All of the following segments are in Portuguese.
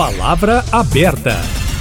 Palavra aberta.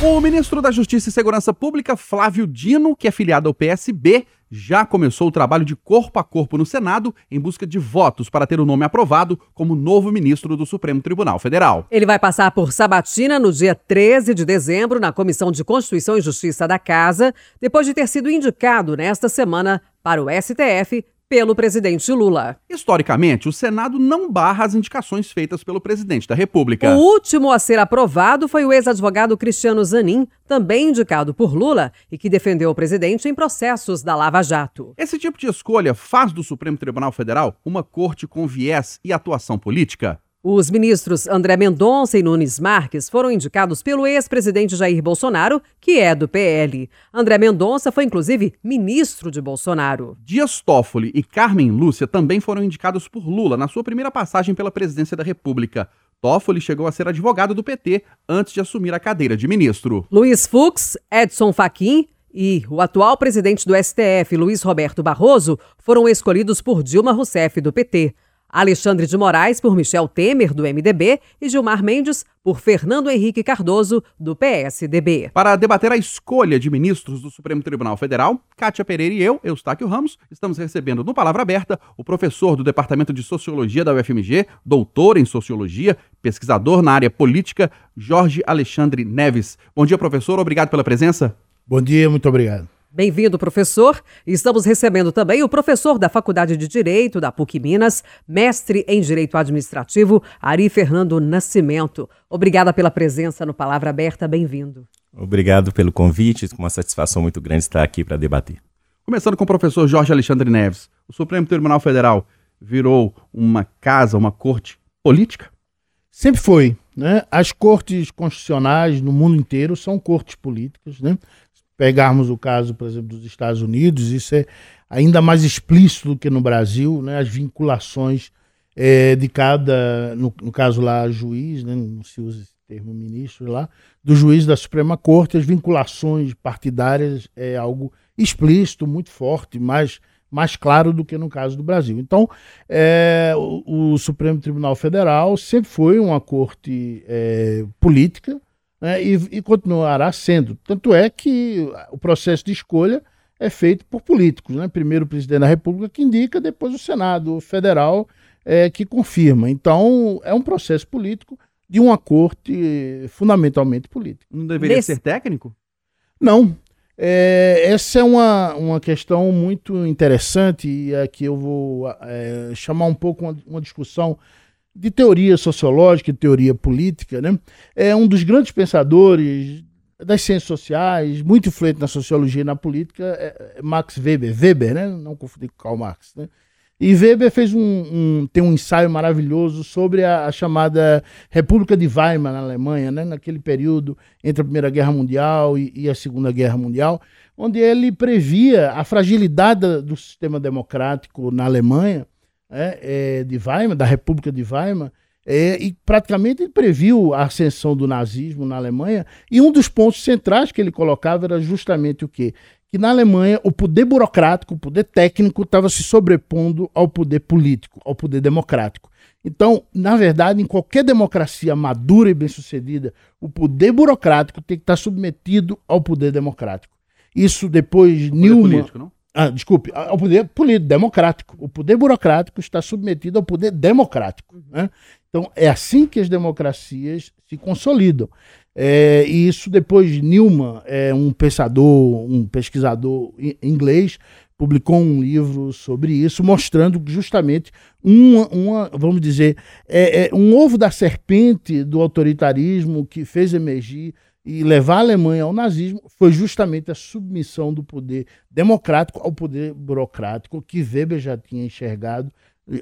O ministro da Justiça e Segurança Pública, Flávio Dino, que é filiado ao PSB, já começou o trabalho de corpo a corpo no Senado em busca de votos para ter o nome aprovado como novo ministro do Supremo Tribunal Federal. Ele vai passar por sabatina no dia 13 de dezembro na Comissão de Constituição e Justiça da Casa, depois de ter sido indicado nesta semana para o STF pelo presidente Lula. Historicamente, o Senado não barra as indicações feitas pelo presidente da República. O último a ser aprovado foi o ex-advogado Cristiano Zanin, também indicado por Lula e que defendeu o presidente em processos da Lava Jato. Esse tipo de escolha faz do Supremo Tribunal Federal uma corte com viés e atuação política? Os ministros André Mendonça e Nunes Marques foram indicados pelo ex-presidente Jair Bolsonaro, que é do PL. André Mendonça foi, inclusive, ministro de Bolsonaro. Dias Toffoli e Carmen Lúcia também foram indicados por Lula na sua primeira passagem pela presidência da República. Toffoli chegou a ser advogado do PT antes de assumir a cadeira de ministro. Luiz Fux, Edson Fachin e o atual presidente do STF, Luiz Roberto Barroso, foram escolhidos por Dilma Rousseff, do PT. Alexandre de Moraes por Michel Temer, do MDB, e Gilmar Mendes por Fernando Henrique Cardoso, do PSDB. Para debater a escolha de ministros do Supremo Tribunal Federal, Kátia Pereira e eu, Eustáquio Ramos, estamos recebendo no Palavra Aberta o professor do Departamento de Sociologia da UFMG, doutor em Sociologia, pesquisador na área política, Jorge Alexandre Neves. Bom dia, professor. Obrigado pela presença. Bom dia, muito obrigado. Bem-vindo, professor. Estamos recebendo também o professor da Faculdade de Direito da PUC Minas, mestre em Direito Administrativo, Ari Fernando Nascimento. Obrigada pela presença no Palavra Aberta. Bem-vindo. Obrigado pelo convite. Com uma satisfação muito grande estar aqui para debater. Começando com o professor Jorge Alexandre Neves. O Supremo Tribunal Federal virou uma casa, uma corte política? Sempre foi. Né? As cortes constitucionais no mundo inteiro são cortes políticas. Né? Pegarmos o caso, por exemplo, dos Estados Unidos, isso é ainda mais explícito do que no Brasil, né? as vinculações é, de cada, no, no, caso lá, juiz, né? não se usa esse termo ministro lá, do juiz da Suprema Corte, as vinculações partidárias é algo explícito, muito forte, mais, mais claro do que no caso do Brasil. Então, é, o, o, Supremo Tribunal Federal sempre foi uma corte é, política, né, e, e continuará sendo. Tanto é que o processo de escolha é feito por políticos. Né? Primeiro o presidente da República que indica, depois o Senado Federal é, que confirma. Então, é um processo político de uma corte fundamentalmente política. Não deveria Nesse... ser técnico? Não. É, essa é uma, uma questão muito interessante e aqui eu vou é, chamar um pouco uma, uma discussão de teoria sociológica e teoria política, né? É um dos grandes pensadores das ciências sociais, muito influente na sociologia e na política, é, é Max Weber, Weber, né? Não confundir com Karl Marx, né? E Weber fez um, um, tem um ensaio maravilhoso sobre a, a, chamada República de Weimar na Alemanha, né? naquele período entre a Primeira Guerra Mundial e, e a Segunda Guerra Mundial, onde ele previa a fragilidade do sistema democrático na Alemanha é, é, de Weimar, da República de Weimar, é, e praticamente ele previu a ascensão do nazismo na Alemanha, e um dos pontos centrais que ele colocava era justamente o quê? Que na Alemanha o poder burocrático, o poder técnico estava se sobrepondo ao poder político, ao poder democrático. Então, na verdade, em qualquer democracia madura e bem-sucedida, o poder burocrático tem que estar submetido ao poder democrático. Isso depois Newman. Político, não? Ah, desculpe, ao poder político, democrático. O poder burocrático está submetido ao poder democrático. Né? Então, é assim que as democracias se consolidam. É, e isso depois Newman, é, um pensador, um pesquisador inglês, publicou um livro sobre isso, mostrando justamente uma, uma vamos dizer, é, é um ovo da serpente do autoritarismo que fez emergir e levar a Alemanha ao nazismo foi justamente a submissão do poder democrático ao poder burocrático que Weber já tinha enxergado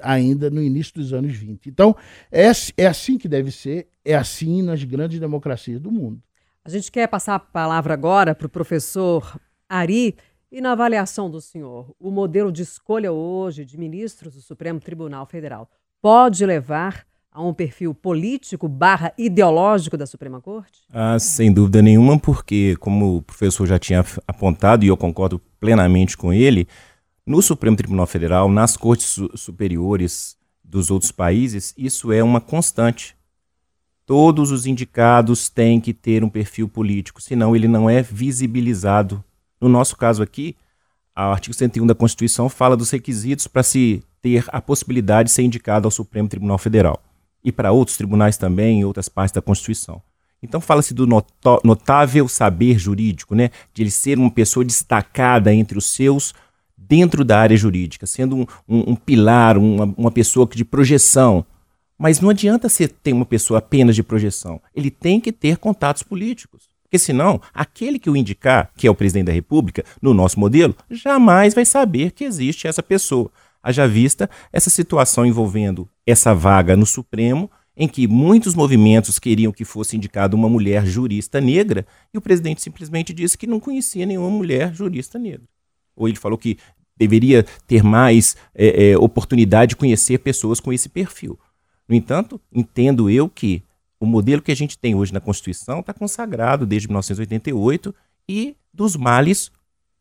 ainda no início dos anos 20. Então, é, é assim que deve ser, é assim nas grandes democracias do mundo. A gente quer passar a palavra agora para o professor Ari. E na avaliação do senhor, o modelo de escolha hoje de ministros do Supremo Tribunal Federal pode levar a um perfil político barra ideológico da Suprema Corte? Ah, sem dúvida nenhuma, porque, como o professor já tinha apontado, e eu concordo plenamente com ele, no Supremo Tribunal Federal, nas cortes su superiores dos outros países, isso é uma constante. Todos os indicados têm que ter um perfil político, senão ele não é visibilizado. No nosso caso aqui, o artigo 101 da Constituição fala dos requisitos para se ter a possibilidade de ser indicado ao Supremo Tribunal Federal. E para outros tribunais também, em outras partes da Constituição. Então fala-se do notável saber jurídico, né? De ele ser uma pessoa destacada entre os seus dentro da área jurídica, sendo um, um, um pilar, uma, uma pessoa de projeção. Mas não adianta ser ter uma pessoa apenas de projeção. Ele tem que ter contatos políticos. Porque senão, aquele que o indicar, que é o presidente da República, no nosso modelo, jamais vai saber que existe essa pessoa. Haja vista essa situação envolvendo essa vaga no Supremo em que muitos movimentos queriam que fosse indicada uma mulher jurista negra, e o presidente simplesmente disse que não conhecia nenhuma mulher jurista negra. Ou ele falou que deveria ter mais é, é, oportunidade de conhecer pessoas com esse perfil. No entanto, entendo eu que o modelo que a gente tem hoje na Constituição está consagrado desde 1988 e dos males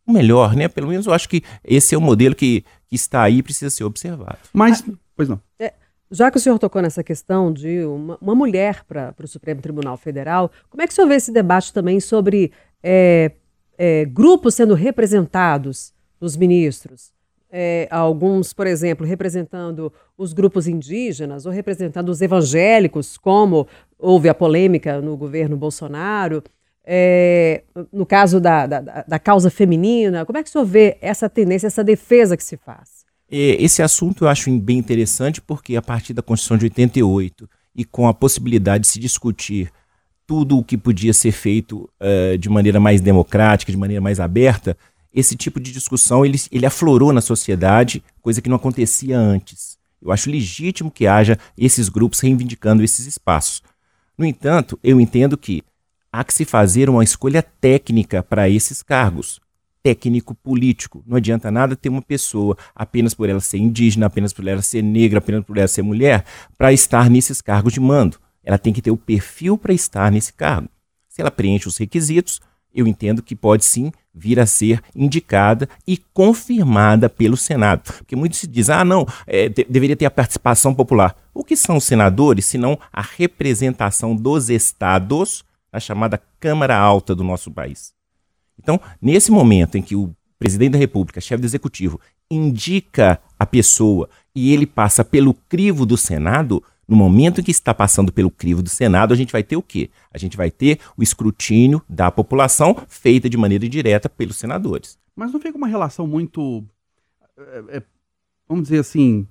o melhor, né? Pelo menos eu acho que esse é o modelo que, que está aí e precisa ser observado. Mas, ah, pois não. É, já que o senhor tocou nessa questão de uma, uma mulher para o Supremo Tribunal Federal, como é que o senhor vê esse debate também sobre é, é, grupos sendo representados nos ministros? É, alguns, por exemplo, representando os grupos indígenas ou representando os evangélicos, como houve a polêmica no governo Bolsonaro. É, no caso da, da, da, causa feminina, como é que o senhor vê essa tendência, essa defesa que se faz? É, esse assunto eu acho bem interessante porque a partir da Constituição de 88 e com a possibilidade de se discutir tudo o que podia ser feito uh, de maneira mais democrática, de maneira mais aberta, esse tipo de discussão ele, ele aflorou na sociedade, coisa que não acontecia antes. Eu acho legítimo que haja esses grupos reivindicando esses espaços. No entanto, eu entendo que há que se fazer uma escolha técnica para esses cargos técnico político. Não adianta nada ter uma pessoa apenas por ela ser indígena, apenas por ela ser negra, apenas por ela ser mulher, para estar nesses cargos de mando. Ela tem que ter o perfil para estar nesse cargo. Se ela preenche os requisitos, eu entendo que pode sim vir a ser indicada e confirmada pelo Senado. Porque muitos se dizem, ah, não, é, de deveria ter a participação popular. O que são os senadores, senão a representação dos estados na chamada Câmara Alta do nosso país? Então, nesse momento em que o presidente da República, chefe do executivo, indica a pessoa e ele passa pelo crivo do Senado, no momento em que está passando pelo crivo do Senado, a gente vai ter o quê? A gente vai ter o escrutínio da população feita de maneira direta pelos senadores. Mas não fica uma relação muito, é, é, vamos dizer assim,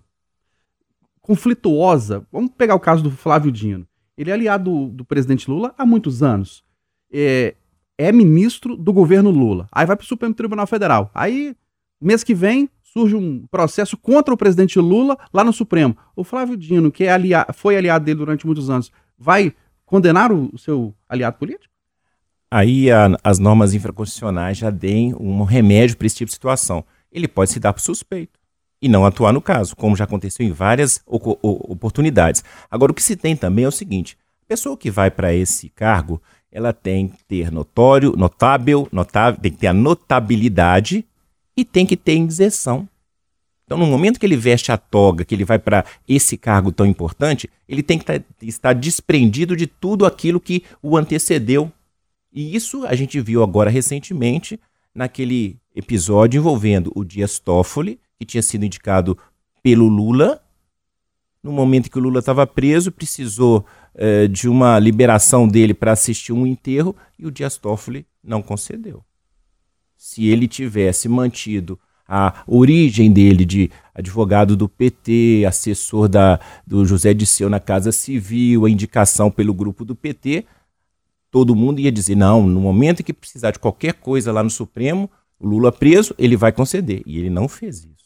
conflituosa? Vamos pegar o caso do Flávio Dino. Ele é aliado do, do presidente Lula há muitos anos. É, é ministro do governo Lula. Aí vai para o Supremo Tribunal Federal. Aí, mês que vem, surge um processo contra o presidente Lula lá no Supremo. O Flávio Dino, que é aliado, foi aliado dele durante muitos anos, vai condenar o, o seu aliado político? Aí a, as normas infraconstitucionais já deem um remédio para esse tipo de situação. Ele pode se dar por suspeito e não atuar no caso, como já aconteceu em várias oportunidades. Agora, o que se tem também é o seguinte: a pessoa que vai para esse cargo, ela tem que ter notório, notável, notável, tem que ter a notabilidade e tem que ter isenção. Então, no momento que ele veste a toga, que ele vai para esse cargo tão importante, ele tem que tá, estar desprendido de tudo aquilo que o antecedeu. E isso a gente viu agora recentemente naquele episódio envolvendo o Dias Toffoli, que tinha sido indicado pelo Lula. No momento que o Lula estava preso, precisou eh, de uma liberação dele para assistir um enterro e o Dias Toffoli não concedeu. Se ele tivesse mantido a origem dele de advogado do PT, assessor da, do José Disseu na Casa Civil, a indicação pelo grupo do PT, todo mundo ia dizer: não, no momento em que precisar de qualquer coisa lá no Supremo, o Lula preso, ele vai conceder. E ele não fez isso.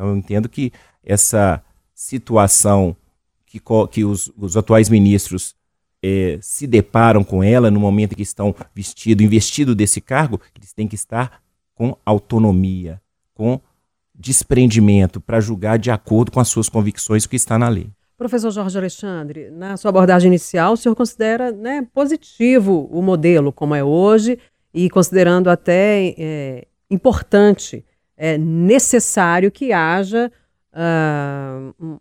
Então eu entendo que essa situação que, que os, os atuais ministros é, se deparam com ela no momento em que estão vestido, investido desse cargo, eles têm que estar com autonomia, com desprendimento para julgar de acordo com as suas convicções o que está na lei. Professor Jorge Alexandre, na sua abordagem inicial, o senhor considera né, positivo o modelo como é hoje e considerando até é, importante, é, necessário que haja uh,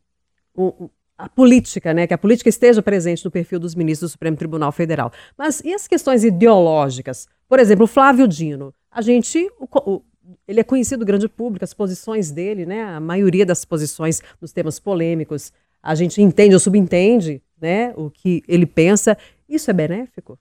um, a política, né? Que a política esteja presente no perfil dos ministros do Supremo Tribunal Federal. Mas e as questões ideológicas? Por exemplo, o Flávio Dino. A gente. O, o, ele é conhecido grande público, as posições dele, né? A maioria das posições nos temas polêmicos. A gente entende ou subentende né, o que ele pensa. Isso é benéfico?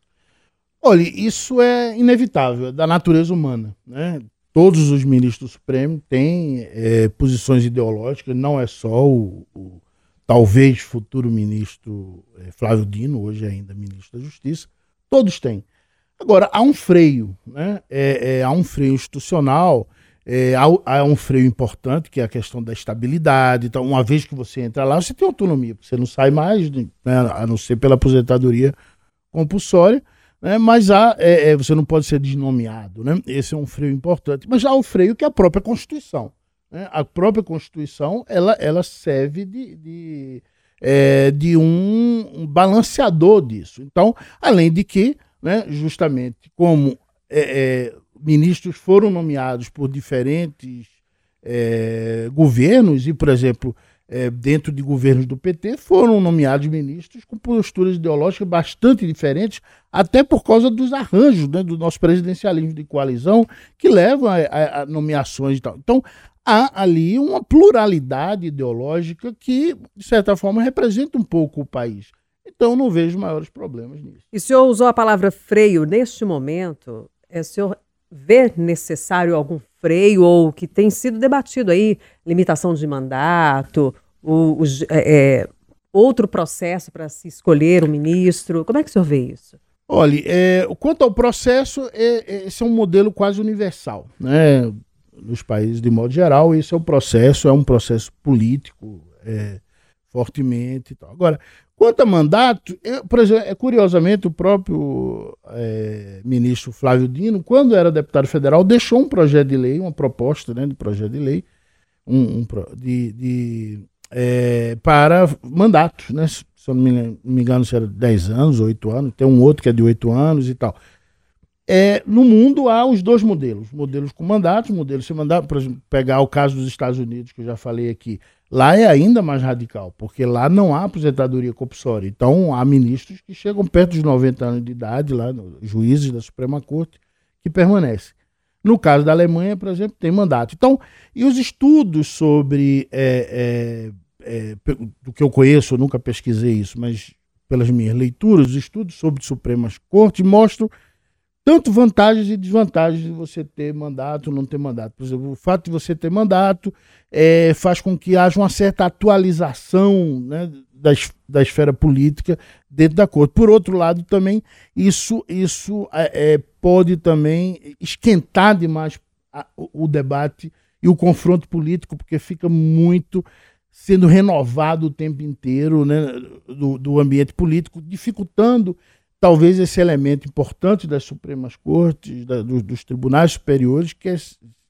Olha, isso é inevitável, é da natureza humana. Né? Todos os ministros do Supremo têm é, posições ideológicas, não é só o, o talvez futuro ministro é, Flávio Dino, hoje ainda ministro da Justiça, todos têm. Agora, há um freio, né? É, é, há um freio institucional, é, há, há, um freio importante, que é a questão da estabilidade. Então, uma vez que você entra lá, você tem autonomia, você não sai mais, né? a não ser pela aposentadoria compulsória, né? mas há, é, é, você não pode ser desnomeado. Né? Esse é um freio importante. Mas há o freio que é a própria Constituição. Né? A própria Constituição ela, ela serve de, de, é, de um, balanceador disso. Então, além de que, né, justamente como é, é, ministros foram nomeados por diferentes é, governos, e, por exemplo, é, dentro de governos do PT, foram nomeados ministros com posturas ideológicas bastante diferentes, até por causa dos arranjos né, do nosso presidencialismo de coalizão, que levam a, a, a nomeações e tal. Então, há ali uma pluralidade ideológica que, de certa forma, representa um pouco o país. Então, não vejo maiores problemas nisso. E o senhor usou a palavra freio neste momento. É, o senhor vê necessário algum freio ou que tem sido debatido aí, limitação de mandato, o, o é, é, outro processo para se escolher o ministro? Como é que o senhor vê isso? Olha, é, quanto ao processo, é, é, esse é um modelo quase universal. Né? nos países de modo geral, esse é o processo, é um processo político é, fortemente. Agora, quanto a mandato, eu, por exemplo, é, curiosamente, o próprio é, ministro Flávio Dino, quando era deputado federal, deixou um projeto de lei, uma proposta né, de projeto de lei, um, um de, de é, para mandatos, né? Se eu não me, me engano, se era 10 anos, 8 anos, tem um outro que é de 8 anos e tal. É, no mundo há os dois modelos, modelos com mandatos, modelos sem mandato, por exemplo, pegar o caso dos Estados Unidos, que eu já falei aqui, lá é ainda mais radical, porque lá não há aposentadoria compulsória. Então há ministros que chegam perto dos 90 anos de idade, lá, juízes da Suprema Corte, que permanecem. No caso da Alemanha, por exemplo, tem mandato. Então, e os estudos sobre, é, é, é, do que eu conheço, eu nunca pesquisei isso, mas pelas minhas leituras, os estudos sobre Supremas Cortes mostram tanto vantagens e desvantagens de você ter mandato ou não ter mandato. Por exemplo, o fato de você ter mandato é, faz com que haja uma certa atualização né, da, da esfera política dentro da corte. Por outro lado, também isso, isso é, é pode também esquentar demais a, o, o debate e o confronto político, porque fica muito sendo renovado o tempo inteiro né, do, do ambiente político, dificultando talvez esse elemento importante das Supremas Cortes, da, dos, dos, tribunais superiores, que é,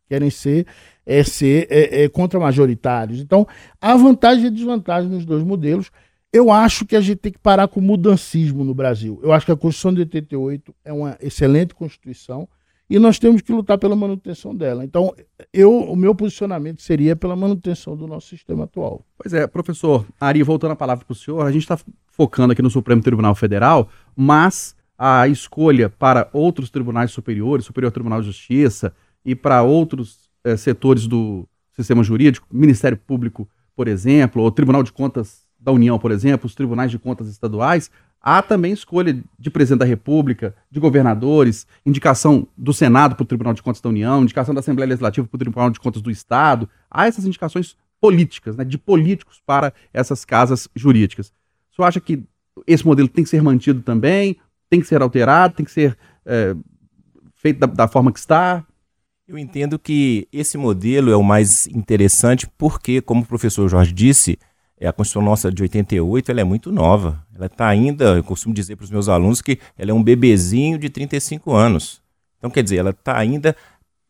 querem ser, é, ser é, é, contra-majoritários. Então, há vantagem e desvantagem nos dois modelos. Eu acho que a gente tem que parar com o mudancismo no Brasil. Eu acho que a Constituição de 88 é uma excelente Constituição e nós temos que lutar pela manutenção dela. Então, eu, o meu posicionamento seria pela manutenção do nosso sistema atual. Pois é, professor Ari, voltando a palavra para o senhor, a gente está focando aqui no Supremo Tribunal Federal, mas a escolha para outros tribunais superiores, Superior Tribunal de Justiça e para outros é, setores do sistema jurídico, Ministério Público, por exemplo, ou Tribunal de Contas da União, por exemplo, os tribunais de contas estaduais, Há também escolha de presidente da República, de governadores, indicação do Senado para o Tribunal de Contas da União, indicação da Assembleia Legislativa para o Tribunal de Contas do Estado. Há essas indicações políticas, né, de políticos para essas casas jurídicas. Senhor acha que esse modelo tem que ser mantido também? Tem que ser alterado? Tem que ser é, feito da, da forma que está? Eu entendo que esse modelo é o mais interessante porque, como o professor Jorge disse, é, a Constituição nossa de 88 ela é muito nova. Ela está ainda, eu costumo dizer para os meus alunos que ela é um bebezinho de 35 anos. Então, quer dizer, ela está ainda,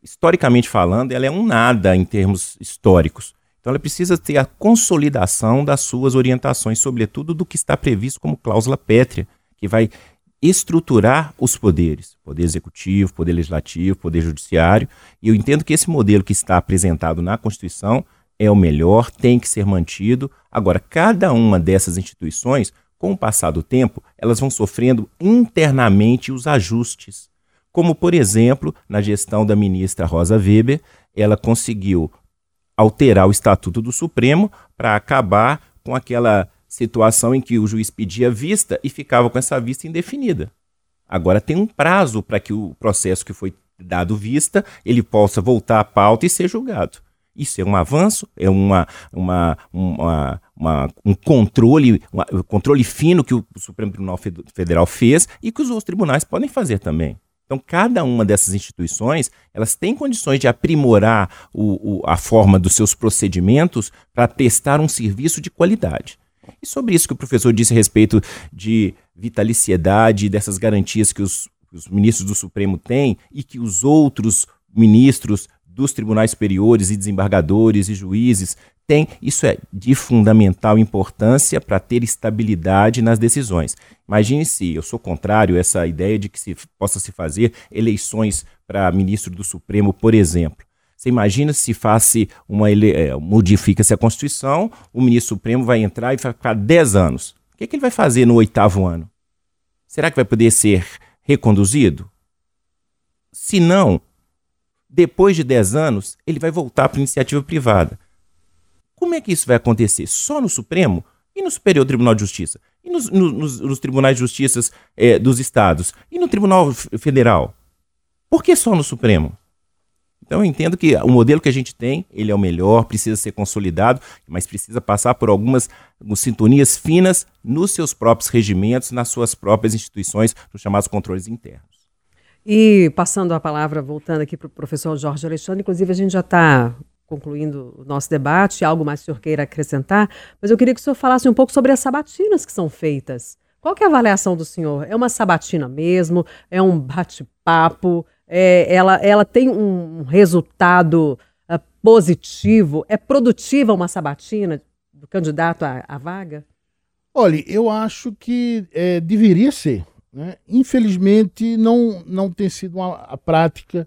historicamente falando, ela é um nada em termos históricos. Então, ela precisa ter a consolidação das suas orientações, sobretudo do que está previsto como cláusula pétrea, que vai estruturar os poderes, poder executivo, poder legislativo, poder judiciário. E eu entendo que esse modelo que está apresentado na Constituição é o melhor, tem que ser mantido. Agora, cada uma dessas instituições, com o passar do tempo, elas vão sofrendo internamente os ajustes. Como, por exemplo, na gestão da ministra Rosa Weber, ela conseguiu alterar o Estatuto do Supremo para acabar com aquela situação em que o juiz pedia vista e ficava com essa vista indefinida. Agora tem um prazo para que o processo que foi dado vista, ele possa voltar à pauta e ser julgado. Isso é um avanço, é uma, uma, uma, uma um controle, um controle fino que o Supremo Tribunal Federal fez e que os outros tribunais podem fazer também. Então, cada uma dessas instituições, elas têm condições de aprimorar o, o, a forma dos seus procedimentos para testar um serviço de qualidade. E sobre isso que o professor disse a respeito de vitaliciedade, dessas garantias que os, os ministros do Supremo têm e que os outros ministros dos tribunais superiores e desembargadores e juízes têm, isso é de fundamental importância para ter estabilidade nas decisões. Imagine se eu sou contrário a essa ideia de que se possa se fazer eleições para ministro do Supremo, por exemplo. Você imagina se faça uma ele... É, modifica-se a Constituição, o ministro Supremo vai entrar e vai ficar 10 anos. O que, é que ele vai fazer no oitavo ano? Será que vai poder ser reconduzido? Se não, depois de 10 anos, ele vai voltar para iniciativa privada. Como é que isso vai acontecer? Só no Supremo? E no Superior Tribunal de Justiça? E nos, nos, nos tribunais de justiça é, dos estados? E no Tribunal Federal? Por que só no Supremo? Então eu entendo que o modelo que a gente tem, ele é o melhor, precisa ser consolidado, mas precisa passar por algumas sintonias finas nos seus próprios regimentos, nas suas próprias instituições, nos chamados controles internos. E passando a palavra, voltando aqui para o professor Jorge Alexandre, inclusive a gente já está concluindo o nosso debate, algo mais que o senhor queira acrescentar, mas eu queria que o senhor falasse um pouco sobre as sabatinas que são feitas. Qual é a avaliação do senhor? É uma sabatina mesmo? É um bate-papo? É, ela, ela tem um resultado uh, positivo? É produtiva uma sabatina do candidato à, à vaga? Olha, eu acho que é, deveria ser. Né? Infelizmente, não, não tem sido uma, a prática,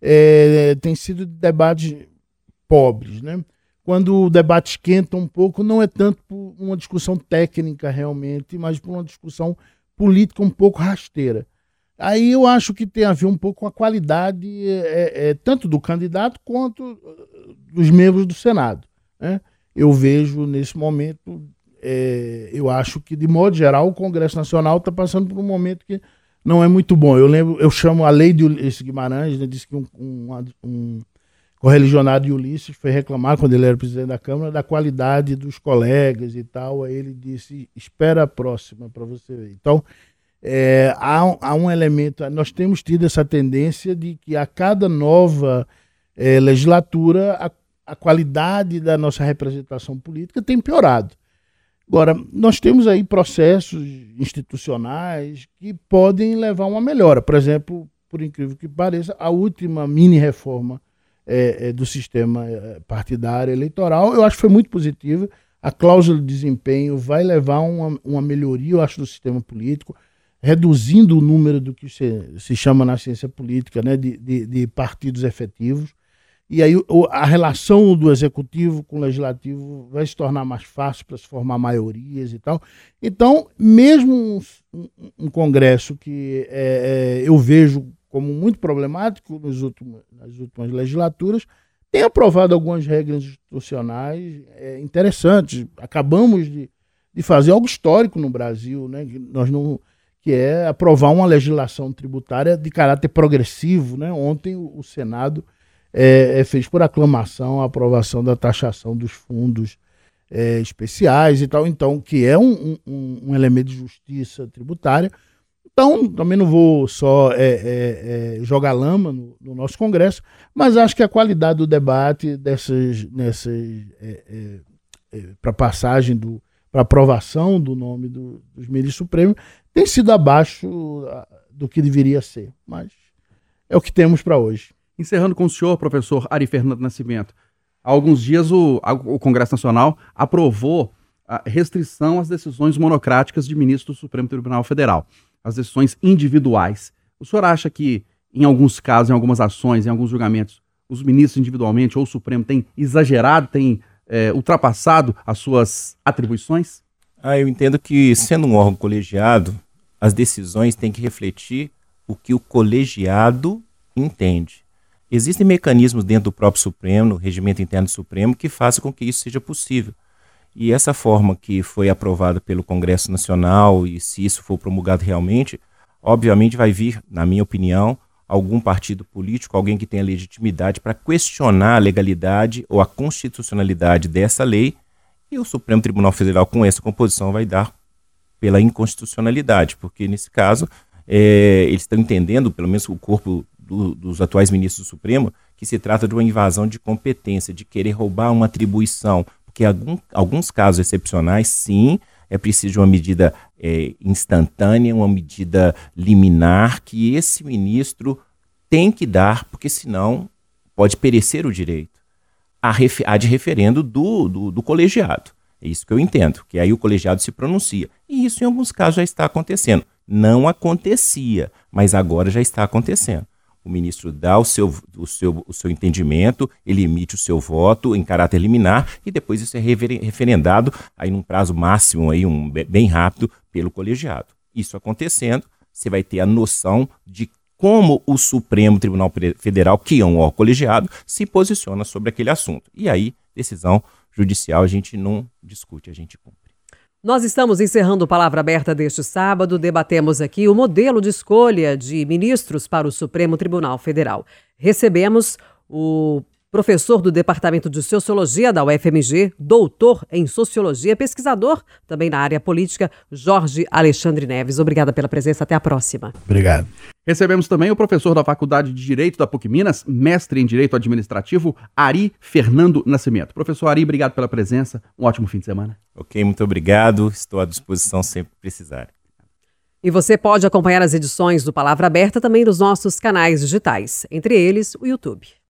é, tem sido debates pobres. Né? Quando o debate esquenta um pouco, não é tanto por uma discussão técnica realmente, mas por uma discussão política um pouco rasteira. Aí eu acho que tem a ver um pouco com a qualidade é, é, tanto do candidato quanto dos membros do Senado. Né? Eu vejo nesse momento é, eu acho que, de modo geral, o Congresso Nacional está passando por um momento que não é muito bom. Eu lembro, eu chamo a lei de Ulisses Guimarães, né, disse que um, um, um correligionário de Ulisses foi reclamar, quando ele era presidente da Câmara, da qualidade dos colegas e tal. Aí ele disse: espera a próxima para você ver. Então, é, há, há, um elemento. Nós temos tido essa tendência de que a cada nova é, legislatura, a, a qualidade da nossa representação política tem piorado. Agora, nós temos aí processos institucionais que podem levar a uma melhora. Por exemplo, por incrível que pareça, a última mini reforma é, é, do sistema é, partidário eleitoral, eu acho que foi muito positiva. A cláusula de desempenho vai levar uma, uma melhoria, eu acho, do sistema político, reduzindo o número do que se, se chama na ciência política né, de, de, de partidos efetivos. E aí a relação do executivo com o legislativo vai se tornar mais fácil para se formar maiorias e tal. Então, mesmo um, um congresso que é, é, eu vejo como muito problemático nos últimos, nas últimas legislaturas, tem aprovado algumas regras institucionais é, interessantes. Acabamos de, de fazer algo histórico no Brasil, né? Que nós não que é aprovar uma legislação tributária de caráter progressivo. Né? Ontem o, o Senado é, é, fez por aclamação a aprovação da taxação dos fundos é, especiais e tal, então, que é um, um, um, elemento de justiça tributária. Então, também não vou só é, é, é jogar lama no, no, nosso Congresso, mas acho que a qualidade do debate dessas, nessas é, para passagem do para aprovação do nome do, dos ministros supremos tem sido abaixo do que deveria ser, mas é o que temos para hoje. Encerrando com o senhor, professor Ari Fernando Nascimento. Há alguns dias o, o Congresso Nacional aprovou a restrição às decisões monocráticas de ministros do Supremo Tribunal Federal, as decisões individuais. O senhor acha que, em alguns casos, em algumas ações, em alguns julgamentos, os ministros individualmente ou o Supremo têm exagerado, têm é, ultrapassado as suas atribuições? Ah, eu entendo que, sendo um órgão colegiado, as decisões têm que refletir o que o colegiado entende. Existem mecanismos dentro do próprio Supremo, no regimento interno do Supremo, que façam com que isso seja possível. E essa forma que foi aprovada pelo Congresso Nacional, e se isso for promulgado realmente, obviamente vai vir, na minha opinião, algum partido político, alguém que tenha legitimidade para questionar a legalidade ou a constitucionalidade dessa lei, e o Supremo Tribunal Federal, com essa composição, vai dar pela inconstitucionalidade, porque nesse caso é, eles estão entendendo, pelo menos o corpo do, dos atuais ministros do Supremo, que se trata de uma invasão de competência, de querer roubar uma atribuição, porque algum, alguns casos excepcionais, sim, é preciso uma medida é, instantânea, uma medida liminar que esse ministro tem que dar, porque senão pode perecer o direito a, a de referendo do, do, do colegiado. É isso que eu entendo, que aí o colegiado se pronuncia. E isso em alguns casos já está acontecendo. Não acontecia, mas agora já está acontecendo o ministro dá o seu, o, seu, o seu entendimento, ele emite o seu voto em caráter liminar e depois isso é referendado aí num prazo máximo, aí, um, bem rápido, pelo colegiado. Isso acontecendo, você vai ter a noção de como o Supremo Tribunal Federal, que é um órgão colegiado, se posiciona sobre aquele assunto. E aí, decisão judicial a gente não discute, a gente cumpre. Nós estamos encerrando Palavra Aberta deste sábado. Debatemos aqui o modelo de escolha de ministros para o Supremo Tribunal Federal. Recebemos o professor do Departamento de Sociologia da UFMG, doutor em Sociologia, pesquisador também na área política, Jorge Alexandre Neves. Obrigada pela presença. Até a próxima. Obrigado. Recebemos também o professor da Faculdade de Direito da PUC Minas, mestre em Direito Administrativo, Ari Fernando Nascimento. Professor Ari, obrigado pela presença. Um ótimo fim de semana. Ok, muito obrigado. Estou à disposição sempre que precisar. E você pode acompanhar as edições do Palavra Aberta também nos nossos canais digitais, entre eles o YouTube.